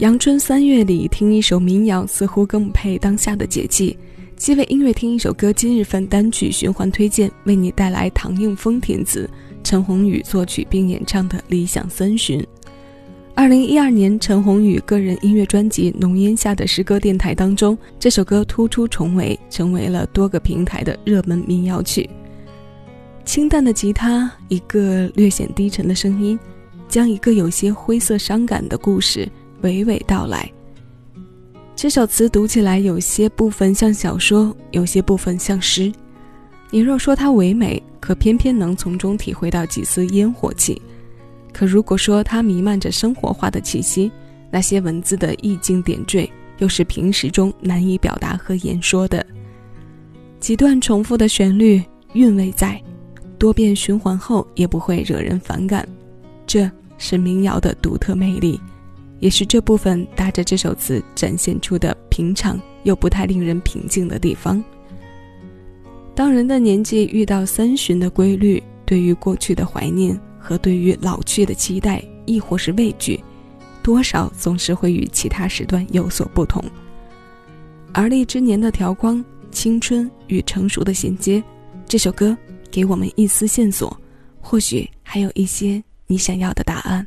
阳春三月里听一首民谣，似乎更配当下的节气。既为音乐听一首歌，今日份单曲循环推荐，为你带来唐映枫填词、陈鸿宇作曲并演唱的《理想三旬》。二零一二年，陈鸿宇个人音乐专辑《浓烟下的诗歌电台》当中，这首歌突出重围，成为了多个平台的热门民谣曲。清淡的吉他，一个略显低沉的声音，将一个有些灰色伤感的故事。娓娓道来。这首词读起来有些部分像小说，有些部分像诗。你若说它唯美，可偏偏能从中体会到几丝烟火气；可如果说它弥漫着生活化的气息，那些文字的意境点缀，又是平时中难以表达和言说的。几段重复的旋律，韵味在，多遍循环后也不会惹人反感。这是民谣的独特魅力。也是这部分搭着这首词展现出的平常又不太令人平静的地方。当人的年纪遇到三旬的规律，对于过去的怀念和对于老去的期待，亦或是畏惧，多少总是会与其他时段有所不同。而立之年的调光、青春与成熟的衔接，这首歌给我们一丝线索，或许还有一些你想要的答案。